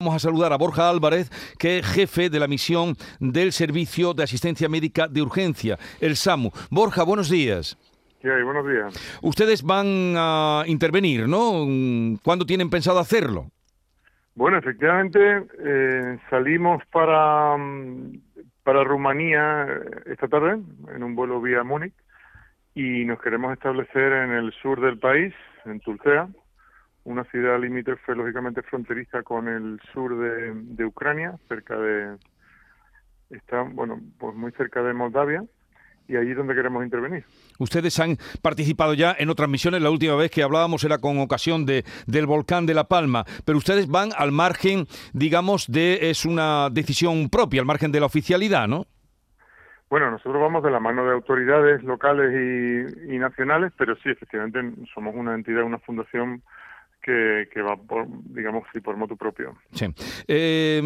Vamos a saludar a Borja Álvarez, que es jefe de la misión del Servicio de Asistencia Médica de Urgencia, el SAMU. Borja, buenos días. ¿Qué hay? Buenos días. Ustedes van a intervenir, ¿no? ¿Cuándo tienen pensado hacerlo? Bueno, efectivamente, eh, salimos para, mm, para Rumanía eh, esta tarde en un vuelo vía Múnich y nos queremos establecer en el sur del país, en Tulcea, una ciudad limítrofe lógicamente fronteriza con el sur de, Ucrania, cerca de está bueno pues muy cerca de Moldavia y allí es donde queremos intervenir. Ustedes han participado ya en otras misiones. La última vez que hablábamos era con ocasión de, del volcán de La Palma, pero ustedes van al margen, digamos, de es una decisión propia, al margen de la oficialidad, ¿no? Bueno, nosotros vamos de la mano de autoridades locales y, y nacionales, pero sí, efectivamente, somos una entidad, una fundación que, va por, digamos, sí, por moto propio. Sí. Eh,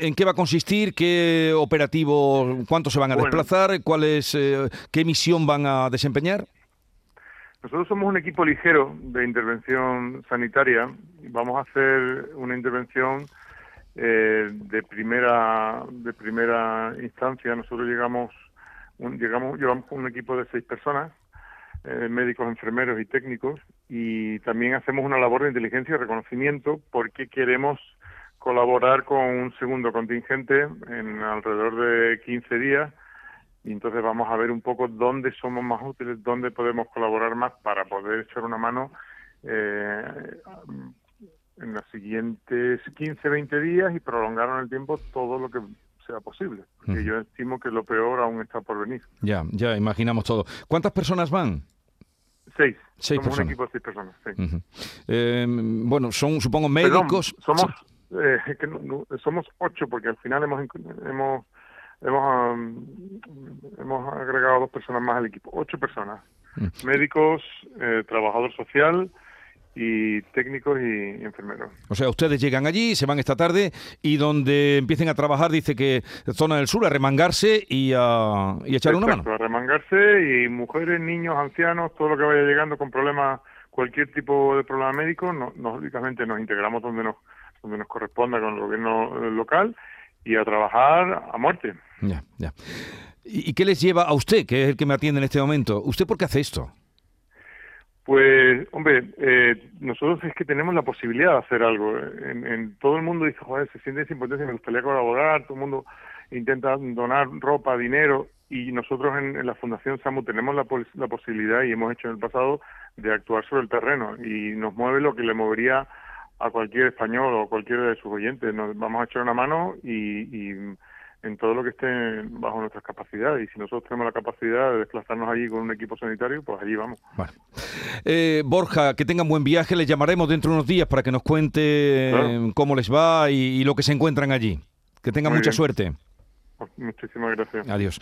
¿En qué va a consistir? ¿Qué operativo? ¿Cuántos se van a desplazar? ¿Cuál es, eh, ¿Qué misión van a desempeñar? Nosotros somos un equipo ligero de intervención sanitaria. Vamos a hacer una intervención eh, de primera de primera instancia. Nosotros llegamos un, llegamos llevamos un equipo de seis personas eh, médicos, enfermeros y técnicos, y también hacemos una labor de inteligencia y reconocimiento porque queremos colaborar con un segundo contingente en alrededor de 15 días y entonces vamos a ver un poco dónde somos más útiles, dónde podemos colaborar más para poder echar una mano eh, en los siguientes 15, 20 días y prolongar en el tiempo todo lo que sea posible. Porque yo estimo que lo peor aún está por venir. Ya, ya, imaginamos todo. ¿Cuántas personas van? Seis. somos un equipo de seis personas. Eh, bueno, son, supongo, médicos. somos, eh, somos ocho porque al final hemos hemos hemos, hemos agregado dos personas más al equipo. Ocho personas. Mm. Médicos, eh, trabajador social, y técnicos y enfermeros. O sea, ustedes llegan allí, se van esta tarde y donde empiecen a trabajar, dice que zona del sur, a remangarse y a, y echar una mano. A remangarse y mujeres, niños, ancianos, todo lo que vaya llegando con problemas, cualquier tipo de problema médico, no, lógicamente nos integramos donde nos, donde nos corresponda con el gobierno local y a trabajar a muerte. Ya, ya. ¿Y qué les lleva a usted, que es el que me atiende en este momento? ¿Usted por qué hace esto? Pues, hombre, eh, nosotros es que tenemos la posibilidad de hacer algo. En, todo el mundo dice, joder, se siente sin potencia, me gustaría colaborar, todo el mundo intenta donar ropa, dinero, y nosotros en, la Fundación SAMU tenemos la, la, posibilidad, y hemos hecho en el pasado, de actuar sobre el terreno, y nos mueve lo que le movería a cualquier español o cualquiera de sus oyentes. Nos vamos a echar una mano y, y en todo lo que esté bajo nuestras capacidades. Y si nosotros tenemos la capacidad de desplazarnos allí con un equipo sanitario, pues allí vamos. Eh, Borja, que tengan buen viaje. Les llamaremos dentro de unos días para que nos cuente cómo les va y, lo que se encuentran allí. Que tengan mucha suerte. Muchísimas gracias. Adiós.